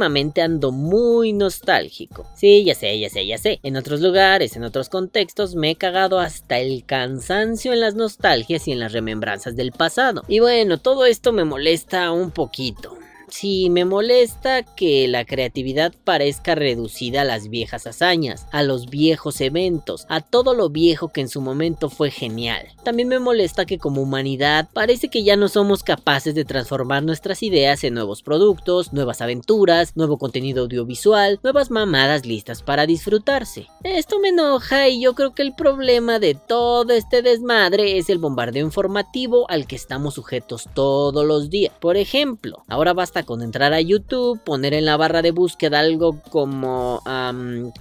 últimamente ando muy nostálgico. Sí, ya sé, ya sé, ya sé. En otros lugares, en otros contextos, me he cagado hasta el cansancio en las nostalgias y en las remembranzas del pasado. Y bueno, todo esto me molesta un poquito. Sí, me molesta que la creatividad parezca reducida a las viejas hazañas, a los viejos eventos, a todo lo viejo que en su momento fue genial. También me molesta que como humanidad parece que ya no somos capaces de transformar nuestras ideas en nuevos productos, nuevas aventuras, nuevo contenido audiovisual, nuevas mamadas listas para disfrutarse. Esto me enoja y yo creo que el problema de todo este desmadre es el bombardeo informativo al que estamos sujetos todos los días. Por ejemplo, ahora basta con entrar a YouTube, poner en la barra de búsqueda algo como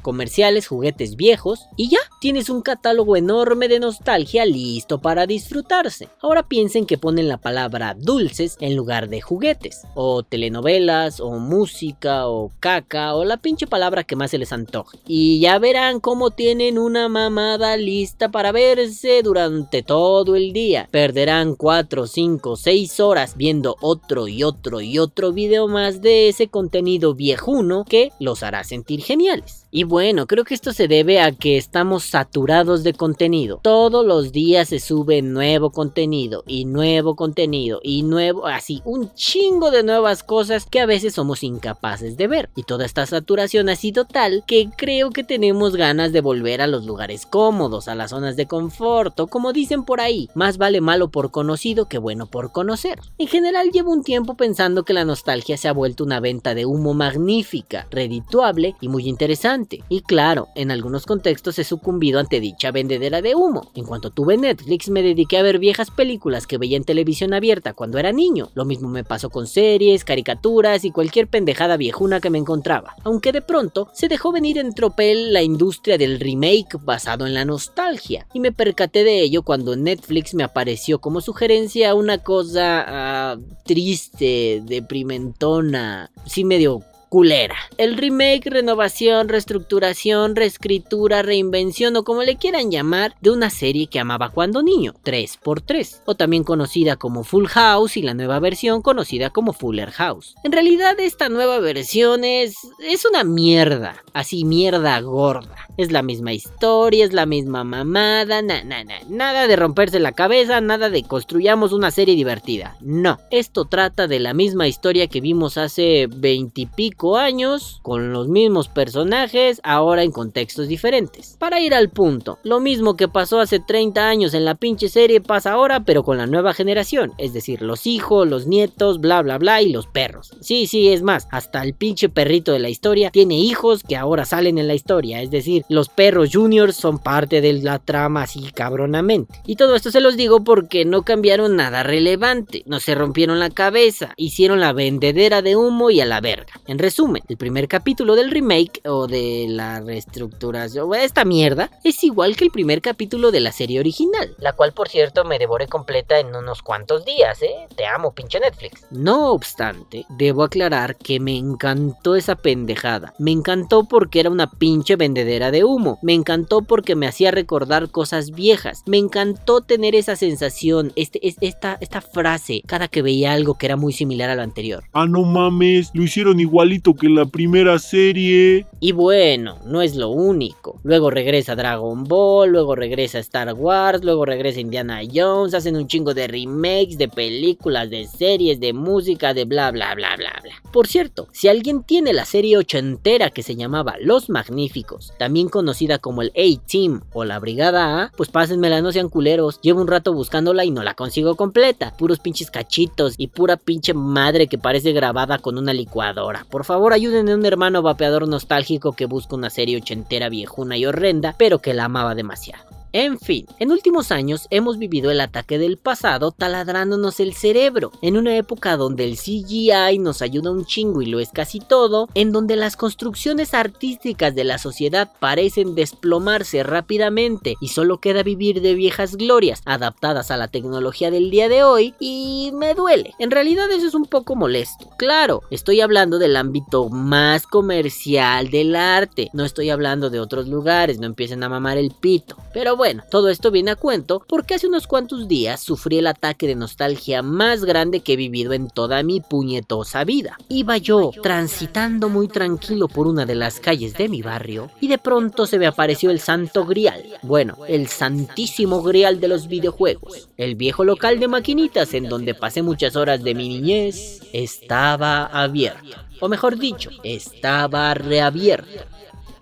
comerciales, juguetes viejos y ya tienes un catálogo enorme de nostalgia listo para disfrutarse. Ahora piensen que ponen la palabra dulces en lugar de juguetes, o telenovelas, o música, o caca, o la pinche palabra que más se les antoje. Y ya verán cómo tienen una mamada lista para verse durante todo el día. Perderán 4, 5, 6 horas viendo otro y otro y otro video más de ese contenido viejuno que los hará sentir geniales. Y bueno, creo que esto se debe a que estamos saturados de contenido. Todos los días se sube nuevo contenido y nuevo contenido y nuevo, así, un chingo de nuevas cosas que a veces somos incapaces de ver. Y toda esta saturación ha sido tal que creo que tenemos ganas de volver a los lugares cómodos, a las zonas de confort, como dicen por ahí, más vale malo por conocido que bueno por conocer. En general llevo un tiempo pensando que la nostalgia se ha vuelto una venta de humo magnífica, redituable y muy interesante. Y claro, en algunos contextos he sucumbido ante dicha vendedera de humo. En cuanto tuve Netflix me dediqué a ver viejas películas que veía en televisión abierta cuando era niño. Lo mismo me pasó con series, caricaturas y cualquier pendejada viejuna que me encontraba. Aunque de pronto se dejó venir en tropel la industria del remake basado en la nostalgia. Y me percaté de ello cuando Netflix me apareció como sugerencia una cosa ah, triste, deprimente mentona, sí medio culera. El remake, renovación, reestructuración, reescritura, reinvención o como le quieran llamar de una serie que amaba cuando niño, 3x3, o también conocida como Full House y la nueva versión conocida como Fuller House. En realidad esta nueva versión es, es una mierda, así mierda gorda. Es la misma historia, es la misma mamada, na, na, na, nada de romperse la cabeza, nada de construyamos una serie divertida. No, esto trata de la misma historia que vimos hace 20 y pico años, con los mismos personajes, ahora en contextos diferentes. Para ir al punto, lo mismo que pasó hace 30 años en la pinche serie pasa ahora, pero con la nueva generación, es decir, los hijos, los nietos, bla bla bla y los perros. Sí, sí, es más, hasta el pinche perrito de la historia tiene hijos que ahora salen en la historia, es decir, los perros juniors son parte de la trama así cabronamente. Y todo esto se los digo porque no cambiaron nada relevante, no se rompieron la cabeza, hicieron la vendedera de humo y a la verga. En resumen, el primer capítulo del remake o de la reestructuración, esta mierda, es igual que el primer capítulo de la serie original, la cual por cierto me devoré completa en unos cuantos días, ¿eh? Te amo, pinche Netflix. No obstante, debo aclarar que me encantó esa pendejada. Me encantó porque era una pinche vendedera de humo. Me encantó porque me hacía recordar cosas viejas. Me encantó tener esa sensación, este, esta, esta frase, cada que veía algo que era muy similar a lo anterior. Ah, no mames, lo hicieron igualito que la primera serie. Y bueno, no es lo único. Luego regresa Dragon Ball, luego regresa Star Wars, luego regresa Indiana Jones, hacen un chingo de remakes, de películas, de series, de música, de bla bla bla bla bla. Por cierto, si alguien tiene la serie ochentera que se llamaba Los Magníficos, también conocida como el A-Team o la Brigada A, pues pásenmela, no sean culeros. Llevo un rato buscándola y no la consigo completa. Puros pinches cachitos y pura pinche madre que parece grabada con una licuadora. Por favor, ayuden a un hermano vapeador nostálgico que busca una serie ochentera viejuna y horrenda, pero que la amaba demasiado. En fin, en últimos años hemos vivido el ataque del pasado taladrándonos el cerebro, en una época donde el CGI nos ayuda un chingo y lo es casi todo, en donde las construcciones artísticas de la sociedad parecen desplomarse rápidamente y solo queda vivir de viejas glorias adaptadas a la tecnología del día de hoy y me duele. En realidad eso es un poco molesto. Claro, estoy hablando del ámbito más comercial del arte, no estoy hablando de otros lugares, no empiecen a mamar el pito. Pero bueno, todo esto viene a cuento porque hace unos cuantos días sufrí el ataque de nostalgia más grande que he vivido en toda mi puñetosa vida. Iba yo transitando muy tranquilo por una de las calles de mi barrio y de pronto se me apareció el santo grial. Bueno, el santísimo grial de los videojuegos. El viejo local de maquinitas en donde pasé muchas horas de mi niñez estaba abierto. O mejor dicho, estaba reabierto.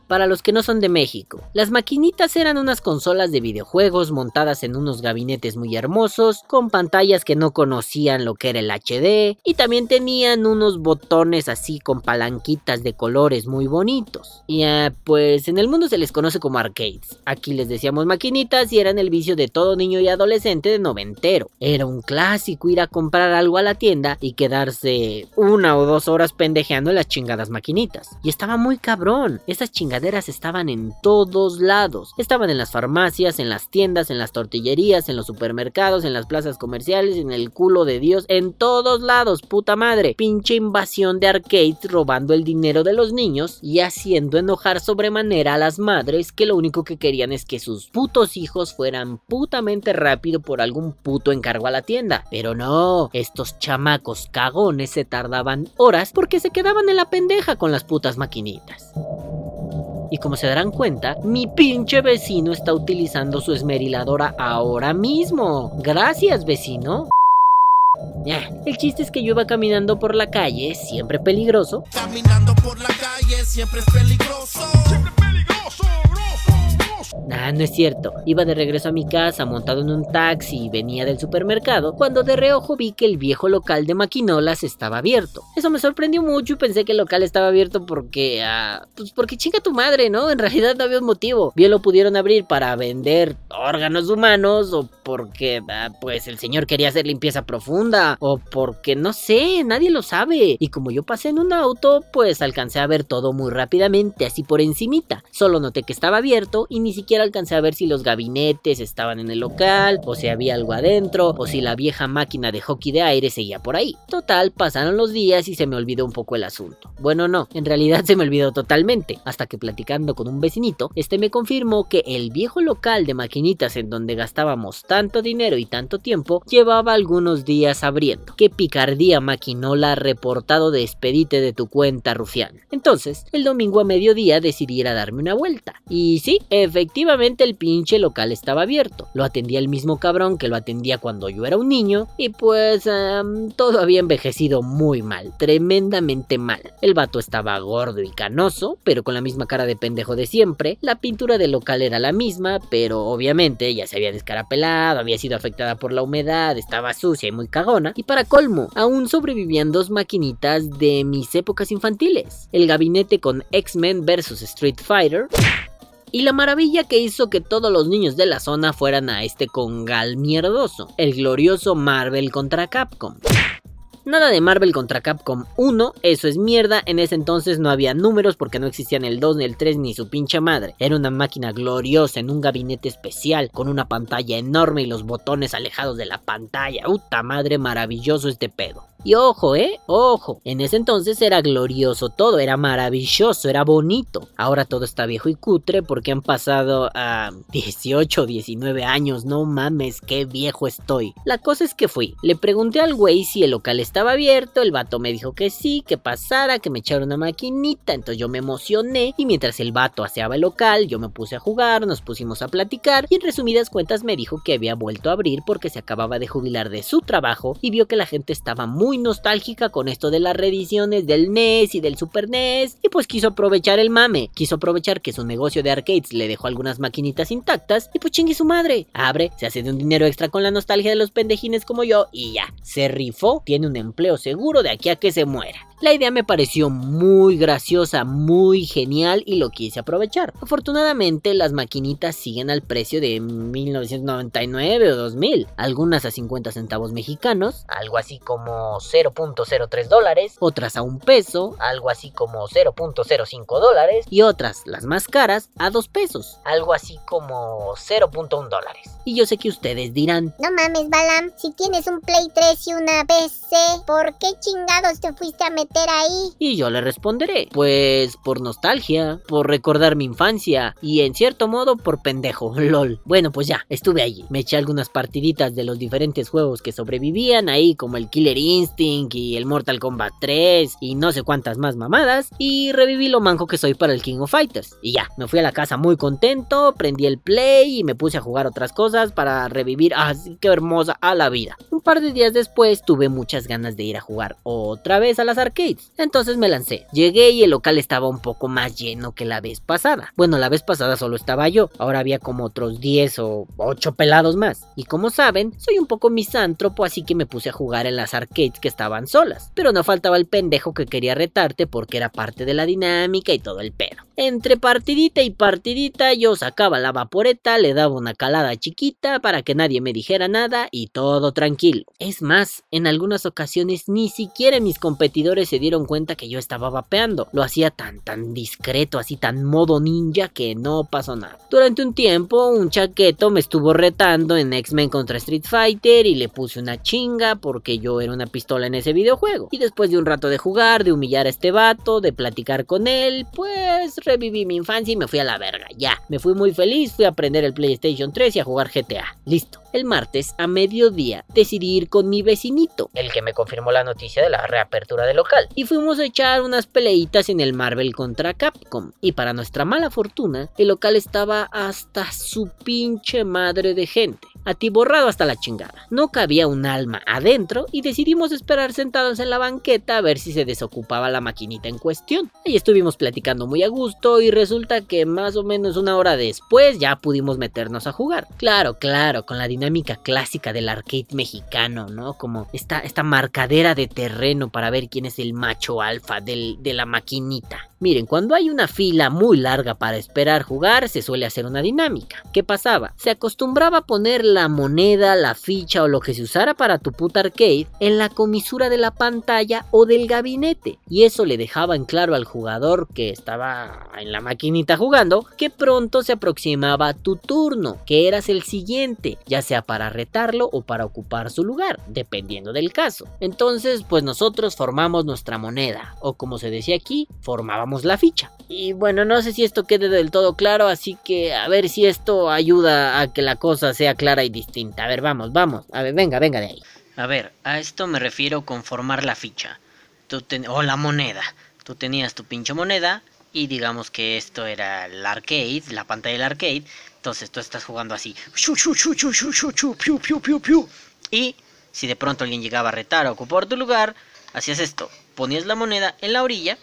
Para los que no son de México, las maquinitas eran unas consolas de videojuegos montadas en unos gabinetes muy hermosos, con pantallas que no conocían lo que era el HD, y también tenían unos botones así con palanquitas de colores muy bonitos. Y eh, pues en el mundo se les conoce como arcades. Aquí les decíamos maquinitas y eran el vicio de todo niño y adolescente de noventero. Era un clásico ir a comprar algo a la tienda y quedarse una o dos horas pendejeando en las chingadas maquinitas. Y estaba muy cabrón. Esas chingadas estaban en todos lados. Estaban en las farmacias, en las tiendas, en las tortillerías, en los supermercados, en las plazas comerciales, en el culo de Dios, en todos lados, puta madre. Pinche invasión de arcades robando el dinero de los niños y haciendo enojar sobremanera a las madres que lo único que querían es que sus putos hijos fueran putamente rápido por algún puto encargo a la tienda. Pero no, estos chamacos cagones se tardaban horas porque se quedaban en la pendeja con las putas maquinitas. Y como se darán cuenta, mi pinche vecino está utilizando su esmeriladora ahora mismo. Gracias, vecino. El chiste es que yo iba caminando por la calle, siempre peligroso. Caminando por la calle, siempre es peligroso. Ah, no es cierto. Iba de regreso a mi casa montado en un taxi y venía del supermercado cuando de reojo vi que el viejo local de maquinolas estaba abierto. Eso me sorprendió mucho y pensé que el local estaba abierto porque... Ah, pues porque chinga tu madre, ¿no? En realidad no había un motivo. Bien lo pudieron abrir para vender órganos humanos o porque ah, pues el señor quería hacer limpieza profunda o porque no sé, nadie lo sabe. Y como yo pasé en un auto, pues alcancé a ver todo muy rápidamente, así por encimita. Solo noté que estaba abierto y ni siquiera alcancé a ver si los gabinetes estaban en el local, o si había algo adentro, o si la vieja máquina de hockey de aire seguía por ahí. Total, pasaron los días y se me olvidó un poco el asunto. Bueno, no, en realidad se me olvidó totalmente, hasta que platicando con un vecinito, este me confirmó que el viejo local de maquinitas en donde gastábamos tanto dinero y tanto tiempo llevaba algunos días abriendo. Qué picardía maquinola reportado de expedite de tu cuenta, rufián. Entonces, el domingo a mediodía decidí ir a darme una vuelta. Y sí, efectivamente el pinche local estaba abierto. Lo atendía el mismo cabrón que lo atendía cuando yo era un niño. Y pues todo había envejecido muy mal, tremendamente mal. El vato estaba gordo y canoso, pero con la misma cara de pendejo de siempre. La pintura del local era la misma, pero obviamente ya se había descarapelado, había sido afectada por la humedad, estaba sucia y muy cagona. Y para colmo, aún sobrevivían dos maquinitas de mis épocas infantiles. El gabinete con X-Men vs Street Fighter y la maravilla que hizo que todos los niños de la zona fueran a este congal mierdoso, el glorioso Marvel contra Capcom. Nada de Marvel contra Capcom 1, eso es mierda, en ese entonces no había números porque no existían el 2 ni el 3 ni su pincha madre. Era una máquina gloriosa en un gabinete especial, con una pantalla enorme y los botones alejados de la pantalla. Puta madre, maravilloso este pedo. Y ojo, eh, ojo, en ese entonces era glorioso todo, era maravilloso, era bonito. Ahora todo está viejo y cutre porque han pasado a 18, 19 años, no mames, qué viejo estoy. La cosa es que fui, le pregunté al güey si el local estaba abierto, el vato me dijo que sí, que pasara, que me echara una maquinita, entonces yo me emocioné y mientras el vato aseaba el local, yo me puse a jugar, nos pusimos a platicar y en resumidas cuentas me dijo que había vuelto a abrir porque se acababa de jubilar de su trabajo y vio que la gente estaba muy nostálgica con esto de las reediciones del NES y del Super NES y pues quiso aprovechar el mame, quiso aprovechar que su negocio de arcades le dejó algunas maquinitas intactas y pues chingue su madre, abre, se hace de un dinero extra con la nostalgia de los pendejines como yo y ya, se rifó, tiene un empleo seguro de aquí a que se muera. La idea me pareció muy graciosa, muy genial y lo quise aprovechar. Afortunadamente las maquinitas siguen al precio de 1999 o 2000, algunas a 50 centavos mexicanos, algo así como 0.03 dólares, otras a un peso, algo así como 0.05 dólares y otras, las más caras, a 2 pesos, algo así como 0.1 dólares. Y yo sé que ustedes dirán, No mames, Balam, si tienes un Play 3 y una PC, ¿por qué chingados te fuiste a meter Y yo le responderé, pues por nostalgia, por recordar mi infancia y en cierto modo por pendejo, lol. Bueno, pues ya, estuve allí. Me eché algunas partiditas de los diferentes juegos que sobrevivían ahí, como el Killer Instinct y el Mortal Kombat 3 y no sé cuántas más mamadas, y reviví lo manco que soy para el King of Fighters. Y ya, me fui a la casa muy contento, prendí el play y me puse a jugar otras cosas para revivir así que hermosa a la vida. Un par de días después tuve muchas ganas de ir a jugar otra vez a las arcades. Entonces me lancé. Llegué y el local estaba un poco más lleno que la vez pasada. Bueno, la vez pasada solo estaba yo, ahora había como otros 10 o 8 pelados más. Y como saben, soy un poco misántropo, así que me puse a jugar en las arcades que estaban solas. Pero no faltaba el pendejo que quería retarte porque era parte de la dinámica y todo el pedo. Entre partidita y partidita yo sacaba la vaporeta, le daba una calada chiquita para que nadie me dijera nada y todo tranquilo. Es más, en algunas ocasiones ni siquiera mis competidores se dieron cuenta que yo estaba vapeando. Lo hacía tan tan discreto, así tan modo ninja que no pasó nada. Durante un tiempo un chaqueto me estuvo retando en X-Men contra Street Fighter y le puse una chinga porque yo era una pistola en ese videojuego. Y después de un rato de jugar, de humillar a este vato, de platicar con él, pues reviví mi infancia y me fui a la verga. Ya, me fui muy feliz, fui a aprender el PlayStation 3 y a jugar GTA. Listo. El martes a mediodía decidí ir con mi vecinito, el que me confirmó la noticia de la reapertura del local, y fuimos a echar unas peleitas en el Marvel contra Capcom. Y para nuestra mala fortuna, el local estaba hasta su pinche madre de gente atiborrado hasta la chingada. No cabía un alma adentro y decidimos esperar sentados en la banqueta a ver si se desocupaba la maquinita en cuestión. Ahí estuvimos platicando muy a gusto y resulta que más o menos una hora después ya pudimos meternos a jugar. Claro, claro, con la dinámica clásica del arcade mexicano, ¿no? Como esta, esta marcadera de terreno para ver quién es el macho alfa del, de la maquinita. Miren, cuando hay una fila muy larga para esperar jugar, se suele hacer una dinámica. ¿Qué pasaba? Se acostumbraba a poner la moneda, la ficha o lo que se usara para tu puta arcade en la comisura de la pantalla o del gabinete. Y eso le dejaba en claro al jugador que estaba en la maquinita jugando que pronto se aproximaba tu turno, que eras el siguiente, ya sea para retarlo o para ocupar su lugar, dependiendo del caso. Entonces, pues nosotros formamos nuestra moneda, o como se decía aquí, formábamos la ficha. Y bueno, no sé si esto quede del todo claro, así que a ver si esto ayuda a que la cosa sea clara y distinta. A ver, vamos, vamos. A ver, venga, venga de ahí. A ver, a esto me refiero con formar la ficha. Tú o la moneda. Tú tenías tu pinche moneda y digamos que esto era el arcade, la pantalla del arcade. Entonces tú estás jugando así. Y si de pronto alguien llegaba a retar o ocupar tu lugar, hacías esto. Ponías la moneda en la orilla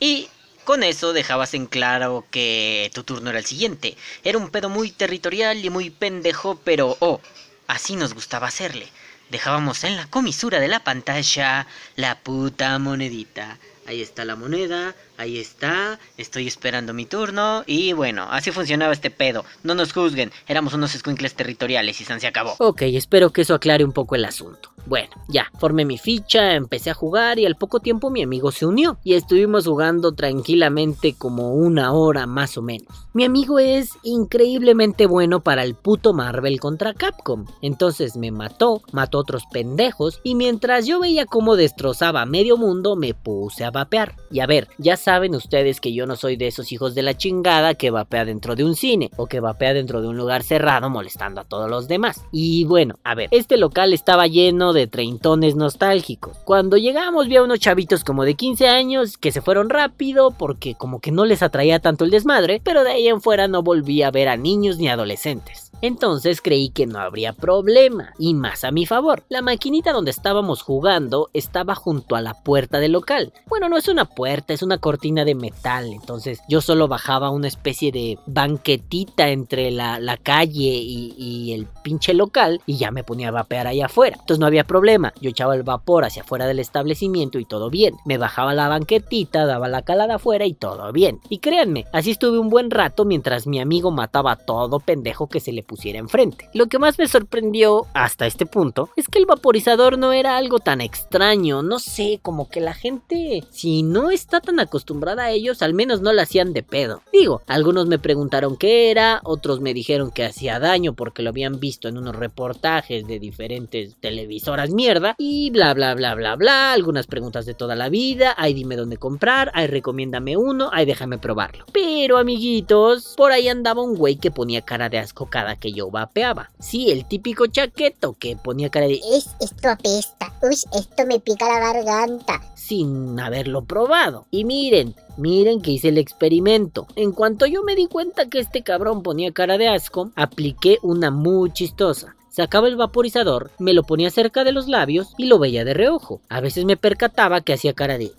y con eso dejabas en claro que tu turno era el siguiente. Era un pedo muy territorial y muy pendejo, pero oh, así nos gustaba hacerle. Dejábamos en la comisura de la pantalla la puta monedita. Ahí está la moneda, ahí está, estoy esperando mi turno y bueno, así funcionaba este pedo. No nos juzguen, éramos unos escuincles territoriales y se acabó. Ok, espero que eso aclare un poco el asunto. Bueno, ya, formé mi ficha, empecé a jugar y al poco tiempo mi amigo se unió y estuvimos jugando tranquilamente como una hora más o menos. Mi amigo es increíblemente bueno para el puto Marvel contra Capcom, entonces me mató, mató a otros pendejos y mientras yo veía cómo destrozaba medio mundo me puse a vapear. Y a ver, ya saben ustedes que yo no soy de esos hijos de la chingada que vapea dentro de un cine o que vapea dentro de un lugar cerrado molestando a todos los demás. Y bueno, a ver, este local estaba lleno de treintones nostálgicos. Cuando llegamos vi a unos chavitos como de 15 años que se fueron rápido porque como que no les atraía tanto el desmadre, pero de ahí en fuera no volví a ver a niños ni adolescentes. Entonces creí que no habría problema, y más a mi favor. La maquinita donde estábamos jugando estaba junto a la puerta del local. Bueno, no es una puerta, es una cortina de metal, entonces yo solo bajaba una especie de banquetita entre la, calle y, y, el pinche local y ya me ponía a vapear ahí afuera. Entonces no había problema, yo echaba el vapor hacia afuera del establecimiento y todo bien. Me bajaba la banquetita, daba la calada afuera y todo bien. Y créanme, así estuve un buen rato mientras mi amigo mataba a todo pendejo que se le pusiera enfrente. Lo que más me sorprendió hasta este punto es que el vaporizador no era algo tan extraño, no sé, como que la gente, si no está tan acostumbrada a ellos, al menos no la hacían de pedo. Digo, algunos me preguntaron qué era, otros me dijeron que hacía daño porque lo habían visto en unos reportajes de diferentes televisoras mierda, y bla bla bla bla bla, algunas preguntas de toda la vida, ay dime dónde comprar, ay recomiéndame uno, ay déjame probarlo. Pero amiguitos, por ahí andaba un güey que ponía cara de asco cada que yo vapeaba. Sí, el típico chaqueto que ponía cara de Es, esto apesta. Uy, esto me pica la garganta. sin haberlo probado. Y miren, miren que hice el experimento. En cuanto yo me di cuenta que este cabrón ponía cara de asco, apliqué una muy chistosa. Sacaba el vaporizador, me lo ponía cerca de los labios y lo veía de reojo. A veces me percataba que hacía cara de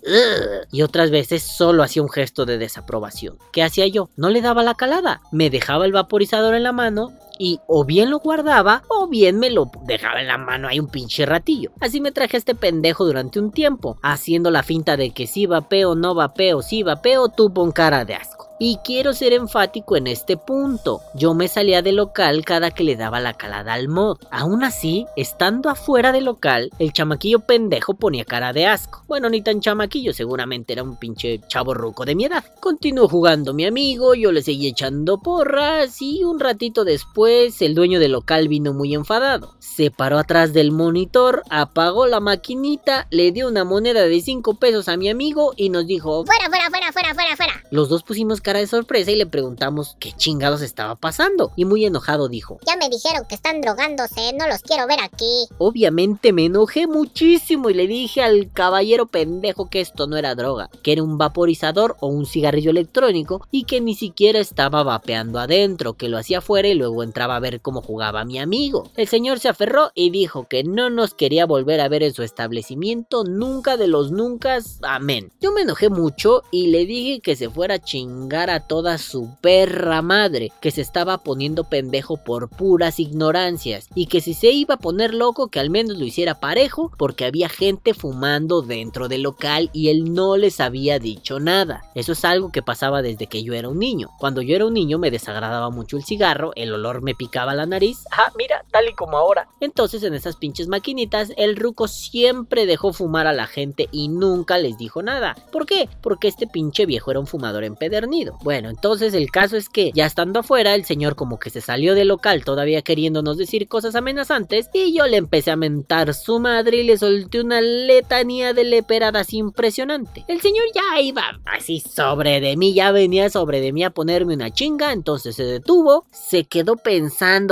y otras veces solo hacía un gesto de desaprobación. ¿Qué hacía yo? No le daba la calada. Me dejaba el vaporizador en la mano y o bien lo guardaba o bien me lo dejaba en la mano ahí un pinche ratillo. Así me traje este pendejo durante un tiempo, haciendo la finta de que si vapeo, no vapeo, si vapeo, tú pon cara de asco. Y quiero ser enfático en este punto. Yo me salía del local cada que le daba la calada al mod. Aún así, estando afuera del local, el chamaquillo pendejo ponía cara de asco. Bueno, ni tan chamaquillo, seguramente era un pinche chavo ruco de mi edad. Continuó jugando mi amigo, yo le seguí echando porras y un ratito después el dueño del local vino muy enfadado. Se paró atrás del monitor, apagó la maquinita, le dio una moneda de 5 pesos a mi amigo y nos dijo, Fuera, fuera, fuera, fuera, fuera, fuera. los dos pusimos cara de sorpresa y le preguntamos qué chingados estaba pasando. Y muy enojado dijo, Ya me dijeron que están drogándose, no los quiero ver aquí. Obviamente me enojé muchísimo y le dije al caballero pendejo que esto no era droga, que era un vaporizador o un cigarrillo electrónico y que ni siquiera estaba vapeando adentro, que lo hacía afuera y luego entraba a ver cómo jugaba mi amigo. El señor se aferró y dijo que no nos quería volver a ver en su establecimiento nunca de los nunca. Amén. Yo me enojé mucho y le dije que se fuera a chingar a toda su perra madre, que se estaba poniendo pendejo por puras ignorancias y que si se iba a poner loco que al menos lo hiciera parejo porque había gente fumando dentro del local y él no les había dicho nada. Eso es algo que pasaba desde que yo era un niño. Cuando yo era un niño me desagradaba mucho el cigarro, el olor me picaba la nariz. Ah, mira, tal y como ahora. Entonces en esas pinches maquinitas el ruco siempre dejó fumar a la gente y nunca les dijo nada. ¿Por qué? Porque este pinche viejo era un fumador empedernido. Bueno, entonces el caso es que ya estando afuera el señor como que se salió del local todavía queriéndonos decir cosas amenazantes y yo le empecé a mentar su madre y le solté una letanía de leperadas impresionante. El señor ya iba así sobre de mí, ya venía sobre de mí a ponerme una chinga, entonces se detuvo, se quedó pensando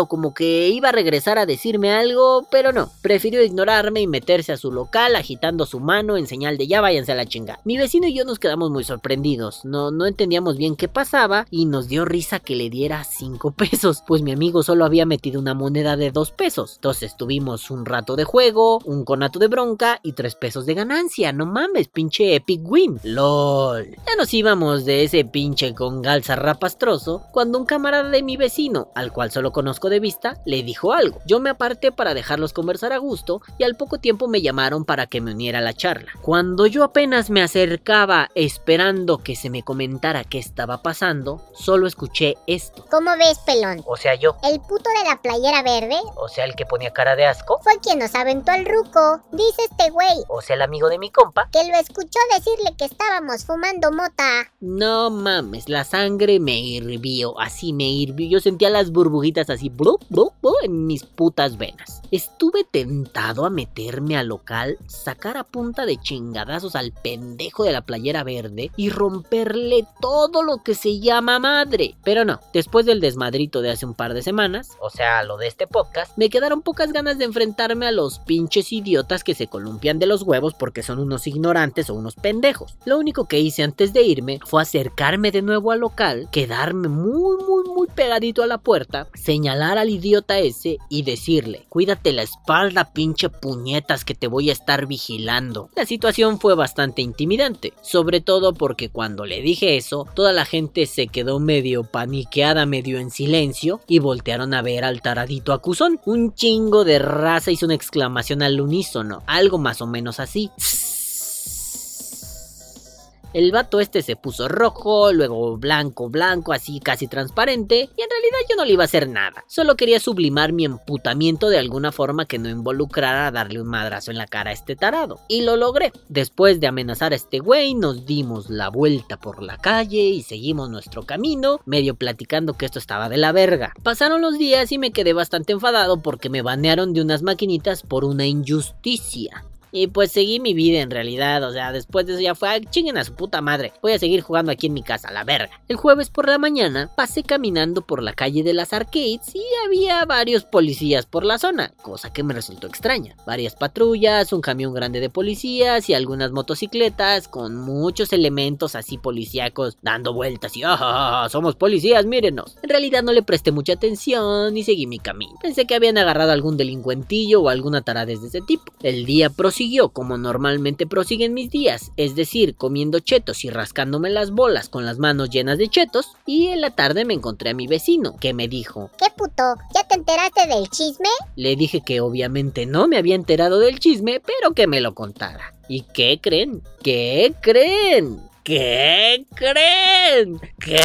como que iba a regresar a decirme algo, pero no, prefirió ignorarme y meterse a su local agitando su mano en señal de ya váyanse a la chinga. Mi vecino y yo nos quedamos muy sorprendidos, no, no entendíamos bien qué pasaba y nos dio risa que le diera 5 pesos, pues mi amigo solo había metido una moneda de 2 pesos. Entonces tuvimos un rato de juego, un conato de bronca y 3 pesos de ganancia, no mames, pinche epic win. LOL. Ya nos íbamos de ese pinche con galza rapastroso cuando un camarada de mi vecino, al cual solo conozco de vista, le dijo algo. Yo me aparté para dejarlos conversar a gusto y al poco tiempo me llamaron para que me uniera a la charla. Cuando yo apenas me acercaba esperando que se me comentara qué estaba pasando, solo escuché esto. ¿Cómo ves, pelón? O sea, yo. El puto de la playera verde O sea, el que ponía cara de asco. fue quien nos aventó al ruco. Dice este güey O sea, el amigo de mi compa. que lo escuchó decirle que estábamos fumando mota. No mames, la sangre me hirvió, así me hirvió. Yo sentía las así blu, blu, en mis putas venas. Estuve tentado a meterme al local, sacar a punta de chingadazos al pendejo de la playera verde y romperle todo lo que se llama madre. Pero no, después del desmadrito de hace un par de semanas, o sea, lo de este podcast, me quedaron pocas ganas de enfrentarme a los pinches idiotas que se columpian de los huevos porque son unos ignorantes o unos pendejos. Lo único que hice antes de irme fue acercarme de nuevo al local, quedarme muy, muy, muy pegadito a la puerta, señalar al idiota ese y decirle, cuídate la espalda, pinche puñetas, que te voy a estar vigilando. La situación fue bastante intimidante, sobre todo porque cuando le dije eso, toda la gente se quedó medio paniqueada, medio en silencio y voltearon a ver al taradito acusón. Un chingo de raza hizo una exclamación al unísono, algo más o menos así. El vato este se puso rojo, luego blanco, blanco, así casi transparente, y en realidad yo no le iba a hacer nada. Solo quería sublimar mi emputamiento de alguna forma que no involucrara darle un madrazo en la cara a este tarado. Y lo logré. Después de amenazar a este güey, nos dimos la vuelta por la calle y seguimos nuestro camino, medio platicando que esto estaba de la verga. Pasaron los días y me quedé bastante enfadado porque me banearon de unas maquinitas por una injusticia. Y pues seguí mi vida en realidad, o sea, después de eso ya fue, chinguen a su puta madre, voy a seguir jugando aquí en mi casa, la verga. El jueves por la mañana pasé caminando por la calle de las arcades y había varios policías por la zona, cosa que me resultó extraña. Varias patrullas, un camión grande de policías y algunas motocicletas con muchos elementos así policíacos dando vueltas y ¡ah, somos policías, mírenos! En realidad no le presté mucha atención y seguí mi camino. Pensé que habían agarrado algún delincuentillo o alguna tarada de ese tipo. El día prosiguió siguió como normalmente prosiguen mis días, es decir, comiendo chetos y rascándome las bolas con las manos llenas de chetos, y en la tarde me encontré a mi vecino, que me dijo, ¿Qué puto? ¿Ya te enteraste del chisme? Le dije que obviamente no me había enterado del chisme, pero que me lo contara. ¿Y qué creen? ¿Qué creen? ¿Qué creen? ¿Qué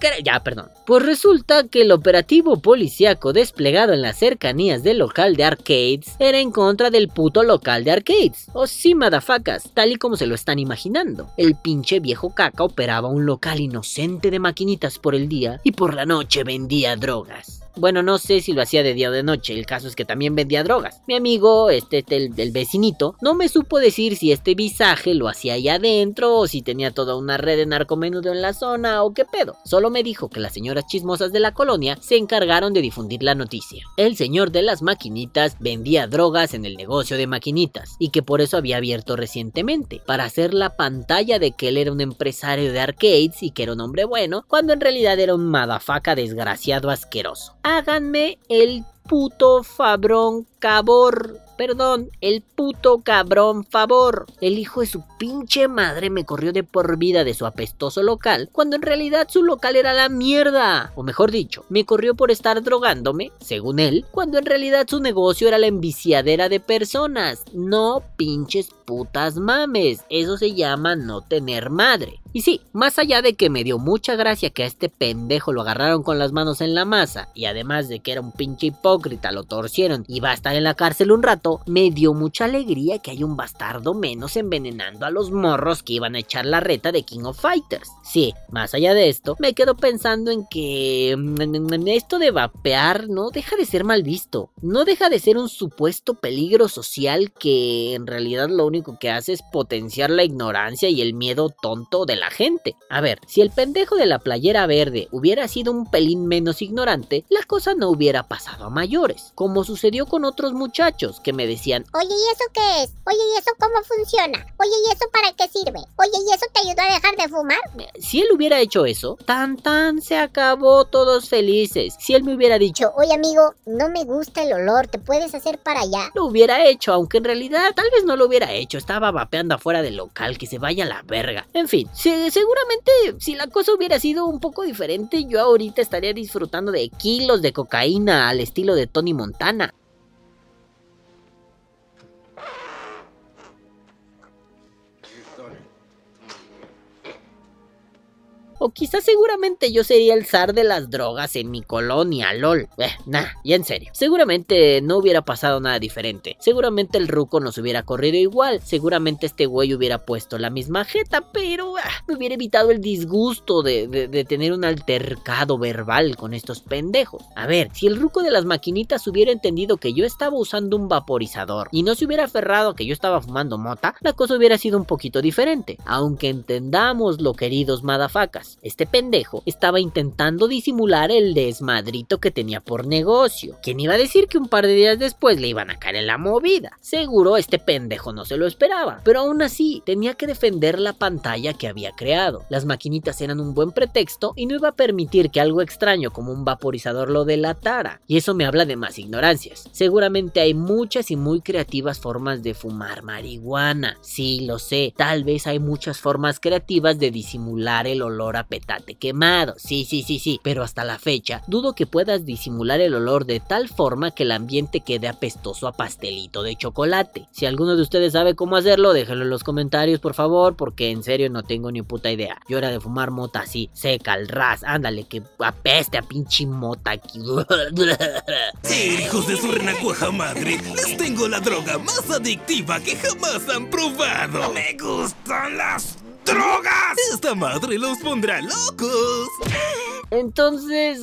creen? Ya, perdón. Pues resulta que el operativo policíaco desplegado en las cercanías del local de arcades era en contra del puto local de arcades. O sí, madafacas, tal y como se lo están imaginando. El pinche viejo caca operaba un local inocente de maquinitas por el día y por la noche vendía drogas. Bueno, no sé si lo hacía de día o de noche, el caso es que también vendía drogas. Mi amigo, este, este el, vecinito, no me supo decir si este visaje lo hacía ahí adentro o si tenía toda una red de narcomenudo en la zona o qué pedo. Solo me dijo que las señoras chismosas de la colonia se encargaron de difundir la noticia. El señor de las maquinitas vendía drogas en el negocio de maquinitas y que por eso había abierto recientemente, para hacer la pantalla de que él era un empresario de arcades y que era un hombre bueno, cuando en realidad era un madafaca desgraciado asqueroso háganme el puto fabrón cabor. Perdón, el puto cabrón favor. El hijo de su pinche madre me corrió de por vida de su apestoso local, cuando en realidad su local era la mierda. O mejor dicho, me corrió por estar drogándome, según él, cuando en realidad su negocio era la enviciadera de personas. No pinches putas mames. Eso se llama no tener madre. Y sí, más allá de que me dio mucha gracia que a este pendejo lo agarraron con las manos en la masa, y además de que era un pinche hipócrita, lo torcieron y va a estar en la cárcel un rato, me dio mucha alegría que hay un bastardo menos envenenando a los morros que iban a echar la reta de King of Fighters. Sí, más allá de esto, me quedo pensando en que mm, esto de vapear no deja de ser mal visto, no deja de ser un supuesto peligro social que en realidad lo único que hace es potenciar la ignorancia y el miedo tonto de la gente. A ver, si el pendejo de la playera verde hubiera sido un pelín menos ignorante, la cosa no hubiera pasado a mayores, como sucedió con otros muchachos que me decían, Oye, ¿y eso qué es? Oye, ¿y eso cómo funciona? Oye, ¿y eso para qué sirve? Oye, ¿y eso te ayudó a dejar de fumar? Si él hubiera hecho eso, tan tan se acabó todos felices. Si él me hubiera dicho, oye amigo, no me gusta el olor, ¿te puedes hacer para allá? Lo hubiera hecho, aunque en realidad tal vez no lo hubiera hecho, estaba vapeando afuera del local, que se vaya a la verga. En fin, seguramente si la cosa hubiera sido un poco diferente, yo ahorita estaría disfrutando de kilos de cocaína al estilo de Tony Montana. O quizás seguramente yo sería el zar de las drogas en mi colonia, lol. Eh, nah, y en serio. Seguramente no hubiera pasado nada diferente. Seguramente el ruco nos hubiera corrido igual. Seguramente este güey hubiera puesto la misma jeta, pero ah, me hubiera evitado el disgusto de, de, de, tener un altercado verbal con estos pendejos. A ver, si el ruco de las maquinitas hubiera entendido que yo estaba usando un vaporizador y no se hubiera aferrado a que yo estaba fumando mota, la cosa hubiera sido un poquito diferente. Aunque entendamos lo queridos madafacas. Este pendejo estaba intentando disimular el desmadrito que tenía por negocio. ¿Quién iba a decir que un par de días después le iban a caer en la movida? Seguro este pendejo no se lo esperaba, pero aún así tenía que defender la pantalla que había creado. Las maquinitas eran un buen pretexto y no iba a permitir que algo extraño como un vaporizador lo delatara. Y eso me habla de más ignorancias. Seguramente hay muchas y muy creativas formas de fumar marihuana. Sí, lo sé. Tal vez hay muchas formas creativas de disimular el olor a a petate quemado. Sí, sí, sí, sí. Pero hasta la fecha, dudo que puedas disimular el olor de tal forma que el ambiente quede apestoso a pastelito de chocolate. Si alguno de ustedes sabe cómo hacerlo, déjenlo en los comentarios, por favor, porque en serio no tengo ni puta idea. Yo era de fumar mota así, seca, al ras, ándale, que apeste a pinche mota aquí. Sí, hijos de su renacuaja madre, les tengo la droga más adictiva que jamás han probado. ¡Me gustan las drogas! Esta madre los pondrá locos. Entonces,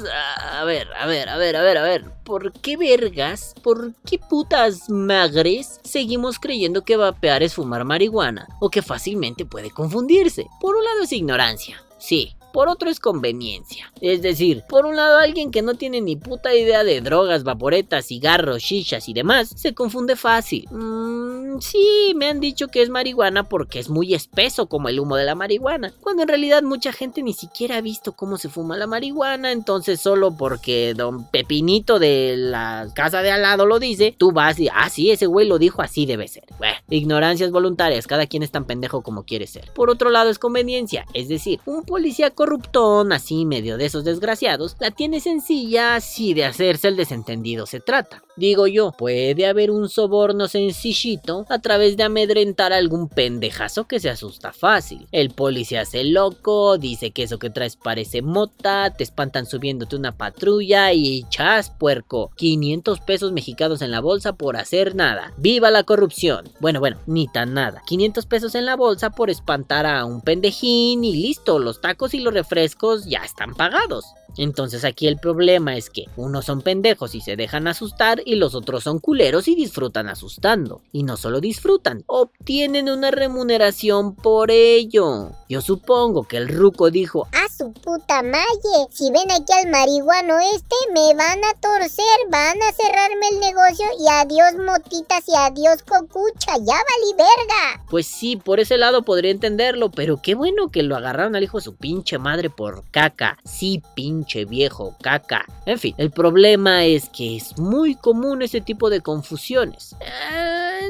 a ver, a ver, a ver, a ver, a ver. ¿Por qué vergas, por qué putas magres seguimos creyendo que vapear es fumar marihuana? O que fácilmente puede confundirse. Por un lado es ignorancia. Sí, por otro es conveniencia. Es decir, por un lado alguien que no tiene ni puta idea de drogas, vaporetas, cigarros, shishas y demás, se confunde fácil. Mmm, sí, me han dicho que es marihuana porque es muy espeso como el humo de la marihuana, cuando en realidad mucha gente ni siquiera ha visto cómo se fuma la marihuana, entonces solo porque don Pepinito de la casa de al lado lo dice, tú vas y, ah, sí, ese güey lo dijo, así debe ser. Bueno, ignorancias voluntarias, cada quien es tan pendejo como quiere ser. Por otro lado es conveniencia, es decir, un policía corruptón, así medio de esos desgraciados, la tiene sencilla si de hacerse el desentendido se trata. Digo yo, puede haber un soborno sencillito a través de amedrentar a algún pendejazo que se asusta fácil. El policía hace loco, dice que eso que traes parece mota, te espantan subiéndote una patrulla y chas puerco. 500 pesos mexicanos en la bolsa por hacer nada. ¡Viva la corrupción! Bueno, bueno, ni tan nada. 500 pesos en la bolsa por espantar a un pendejín y listo, los tacos y los refrescos ya están pagados. Entonces aquí el problema es que unos son pendejos y se dejan asustar y los otros son culeros y disfrutan asustando. Y no solo disfrutan, obtienen una remuneración por ello. Yo supongo que el ruco dijo, A su puta malle. Si ven aquí al marihuano este, me van a torcer, van a cerrarme el negocio y adiós motitas y adiós cocucha. Ya valí verga. pues sí, por ese lado podría entenderlo, pero qué bueno que lo agarraron al hijo de su pinche madre por caca. Sí, pinche viejo, caca. En fin, el problema es que es muy común ese tipo de confusiones. Eh,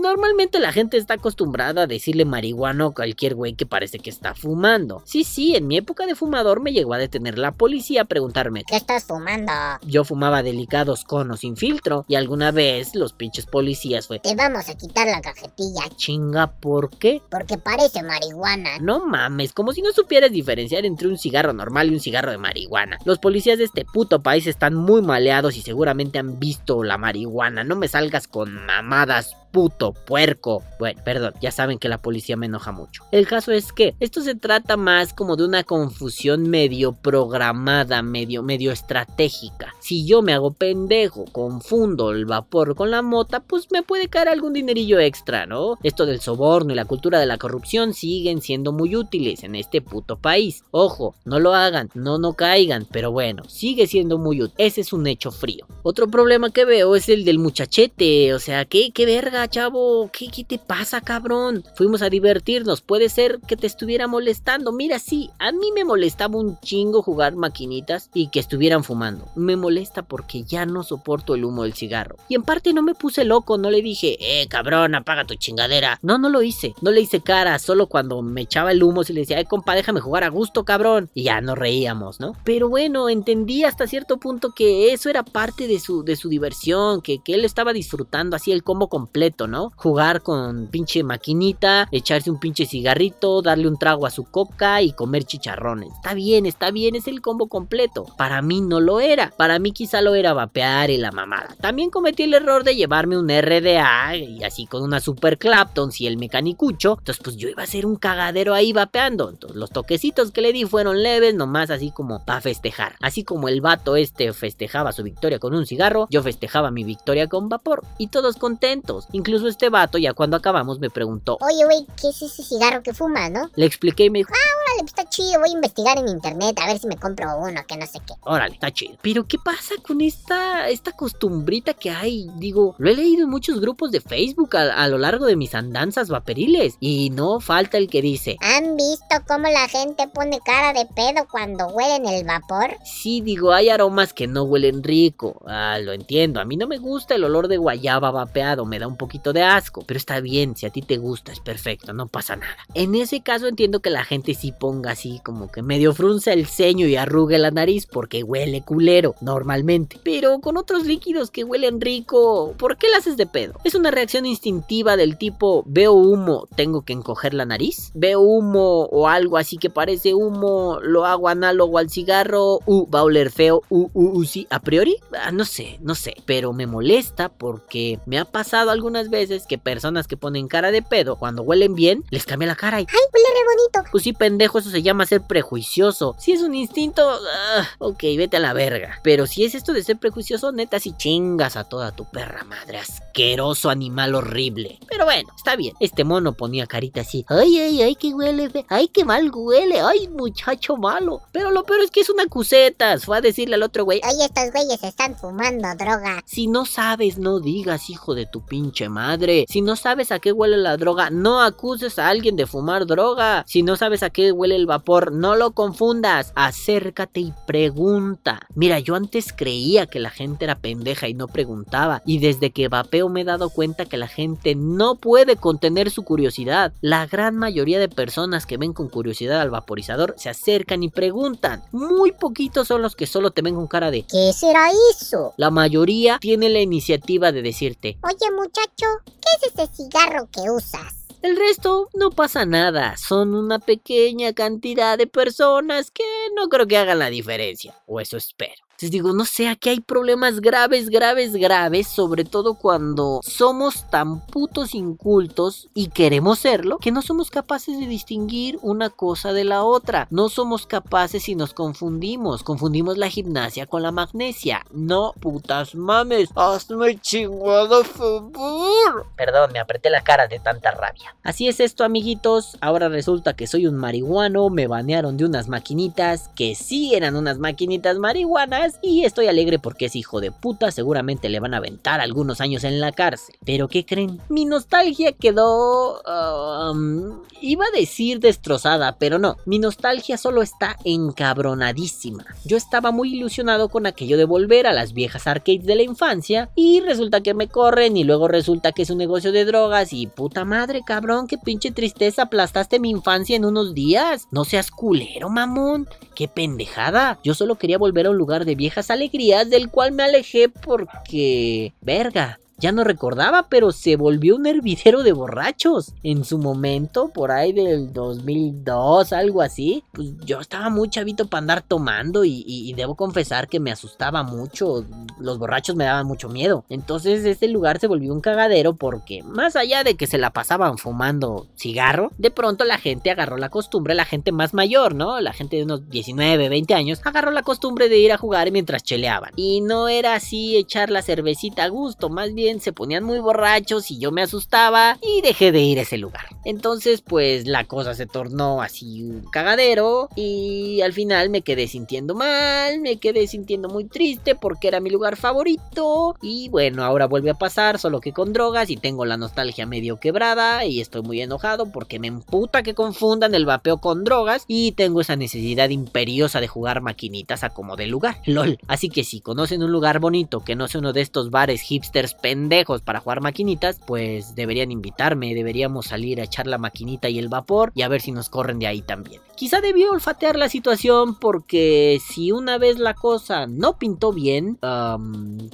Normalmente la gente está acostumbrada a decirle marihuana a cualquier güey que parece que está fumando. Sí, sí, en mi época de fumador me llegó a detener la policía a preguntarme ¿Qué estás fumando? Yo fumaba delicados conos sin filtro y alguna vez los pinches policías fue Te vamos a quitar la cajetilla, chinga, ¿por qué? porque parece marihuana. No mames, como si no supieras diferenciar entre un cigarro normal y un cigarro de marihuana. Los policías de este puto país están muy maleados y seguramente han visto la marihuana. No me salgas con mamadas, puto puerco. Bueno, perdón, ya saben que la policía me enoja mucho. El caso es que esto se trata más como de una confusión medio programada, medio, medio estratégica. Si yo me hago pendejo, confundo el vapor con la mota, pues me puede caer algún dinerillo extra, ¿no? Esto del soborno y la cultura de la corrupción siguen siendo muy útiles en este puto país. Ojo, no lo hagan, no no caigan, pero bueno, sigue siendo muy útil. Ese es un hecho frío. Otro problema que veo es el del muchachete, o sea, ¿qué, qué verga, chavo? ¿Qué, ¿Qué te pasa, cabrón? Fuimos a divertirnos, puede ser que te estuviera molestando. Mira, sí, a mí me molestaba un chingo jugar maquinitas y que estuvieran fumando. Me molesta porque ya no soporto el humo del cigarro. Y en parte no me puse loco, no le dije, eh, cabrón, apaga tu chingadera. No, no lo hice. No le hice cara, solo cuando me echaba el humo se le decía, eh, compa, déjame jugar a gusto, cabrón. Y ya nos reíamos, ¿no? Pero bueno, entendí hasta cierto punto que eso era parte de su, de su diversión, que, que él estaba disfrutando así el combo completo, ¿no? Jugar con pinche maquinita, echarse un pinche cigarrito, darle un trago a su coca y comer chicharrones. Está bien, está bien, es el combo completo. Para mí no lo era. Para mí quizá lo era vapear y la mamada. También cometí el error de llevarme un RDA y así con una super Clapton y el mecanicucho. Entonces pues yo iba a ser un cagadero ahí vapeando. Entonces los toquecitos que le di fueron leves, nomás así como para festejar. Así como el vato este festejaba su victoria con un cigarro, yo festejaba mi victoria con vapor. Y todos contentos. Incluso este vato ya cuando acabamos me preguntó. Oye, güey, ¿qué es ese cigarro que fuma, no? Le expliqué y me dijo, Órale, pues está chido, voy a investigar en internet a ver si me compro uno, que no sé qué. órale, está chido. Pero ¿qué pasa con esta, esta costumbrita que hay? Digo, lo he leído en muchos grupos de Facebook a, a lo largo de mis andanzas vaporiles. Y no falta el que dice, ¿Han visto cómo la gente pone cara de pedo cuando huelen el vapor? Sí, digo, hay aromas que no huelen rico. Ah, lo entiendo. A mí no me gusta el olor de guayaba vapeado, me da un poquito de asco. Pero está bien, si a ti te gusta, es perfecto, no pasa nada. En ese caso entiendo que la gente sí ponga así como que medio frunce el ceño y arrugue la nariz porque huele culero normalmente. Pero con otros líquidos que huelen rico, ¿por qué la haces de pedo? Es una reacción instintiva del tipo veo humo, tengo que encoger la nariz. Veo humo o algo así que parece humo, lo hago análogo al cigarro, uh, va a oler feo, uh, uh, uh, sí, a priori, ah, no sé, no sé, pero me molesta porque me ha pasado veces que personas que ponen cara de pedo, cuando huelen bien, les cambia la cara y... ¡Ay, huele re bonito! Pues sí, pendejo, eso se llama ser prejuicioso. Si es un instinto, ah, ok, vete a la verga. Pero si es esto de ser prejuicioso, neta, si chingas a toda tu perra madre, asqueroso animal horrible. Pero bueno, está bien. Este mono ponía carita así, ay, ay, ay, que huele, ay, qué mal huele, ay, muchacho malo. Pero lo peor es que es una cusetas. Fue a decirle al otro güey, Oye, estos güeyes están fumando droga. si no sabes, no digas, hijo de tu pinche madre. Si no sabes a qué huele la droga, no acuses a alguien de fumar droga. Si no sabes a qué huele el vapor, no lo confundas. Acércate y pregunta. Mira, yo antes creía que la gente era pendeja y no preguntaba. Y desde que vapeo me he dado cuenta que la gente no puede contener su curiosidad. La gran mayoría de personas que ven con curiosidad al vaporizador se acercan y preguntan. Muy poquitos son los que solo te ven con cara de ¿Qué será eso? la mayoría tiene la iniciativa de decirte, Oye, muchacho, ¿qué es ese cigarro que usas? el resto no pasa nada, son una pequeña cantidad de personas que no creo que hagan la diferencia, o eso espero. Entonces digo, no sé, aquí hay problemas graves, graves, graves, sobre todo cuando somos tan putos incultos y queremos serlo, que no somos capaces de distinguir una cosa de la otra. No somos capaces y nos confundimos. Confundimos la gimnasia con la magnesia. No, putas mames. Hazme chingado favor. Perdón, me apreté la cara de tanta rabia. Así es esto, amiguitos. Ahora resulta que soy un marihuano. Me banearon de unas maquinitas que sí eran unas maquinitas marihuanas. Y estoy alegre porque es hijo de puta. Seguramente le van a aventar algunos años en la cárcel. Pero ¿qué creen? Mi nostalgia quedó... um, iba a decir destrozada, pero no. Mi nostalgia solo está encabronadísima. Yo estaba muy ilusionado con aquello de volver a las viejas arcades de la infancia. Y resulta que me corren y luego resulta que es un negocio de drogas. Y puta madre, cabrón, qué pinche tristeza. Aplastaste mi infancia en unos días. No seas culero, mamón. Qué pendejada. Yo solo quería volver a un lugar de viejas alegrías del cual me alejé porque... Verga. Ya no recordaba, pero se volvió un hervidero de borrachos. En su momento, por ahí del 2002, algo así, pues yo estaba muy chavito para andar tomando y, y- debo confesar que me asustaba mucho. Los borrachos me daban mucho miedo. Entonces este lugar se volvió un cagadero porque más allá de que se la pasaban fumando cigarro, de pronto la gente agarró la costumbre, la gente más mayor, ¿no? La gente de unos 19, 20 años, agarró la costumbre de ir a jugar mientras cheleaban. Y no era así echar la cervecita a gusto, más bien se ponían muy borrachos y yo me asustaba y dejé de ir a ese lugar. Entonces pues la cosa se tornó así un cagadero y al final me quedé sintiendo mal, me quedé sintiendo muy triste porque era mi lugar favorito y bueno, ahora vuelve a pasar, solo que con drogas y tengo la nostalgia medio quebrada y estoy muy enojado porque me emputa que confundan el vapeo con drogas y tengo esa necesidad imperiosa de jugar maquinitas a como de lugar, lol. Así que si conocen un lugar bonito que no sea uno de estos bares hipsters pendejos para jugar maquinitas, pues deberían invitarme, deberíamos salir a echar la maquinita y el vapor y a ver si nos corren de ahí también. Quizá debió olfatear la situación porque si una vez la cosa no pintó bien,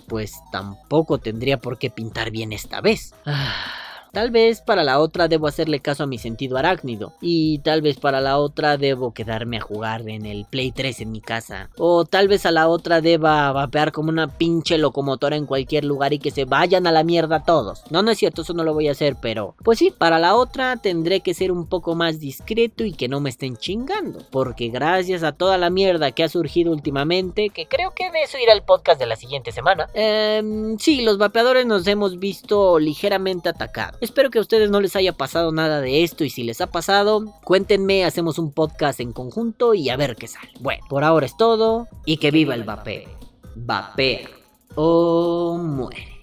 pues tampoco tendría por qué pintar bien esta vez. Ah. Tal vez para la otra debo hacerle caso a mi sentido arácnido. Y tal vez para la otra debo quedarme a jugar en el Play 3 en mi casa. O tal vez a la otra deba vapear como una pinche locomotora en cualquier lugar y que se vayan a la mierda todos. No, no es cierto, eso no lo voy a hacer, pero... Pues sí, para la otra tendré que ser un poco más discreto y que no me estén chingando. Porque gracias a toda la mierda que ha surgido últimamente, que creo que de eso irá el podcast de la siguiente semana. em, sí, los vapeadores nos hemos visto ligeramente atacados. Espero que a ustedes no les haya pasado nada de esto y si les ha pasado, cuéntenme, hacemos un podcast en conjunto y a ver qué sale. Bueno, por ahora es todo y que viva el vapeo. Vapea o muere.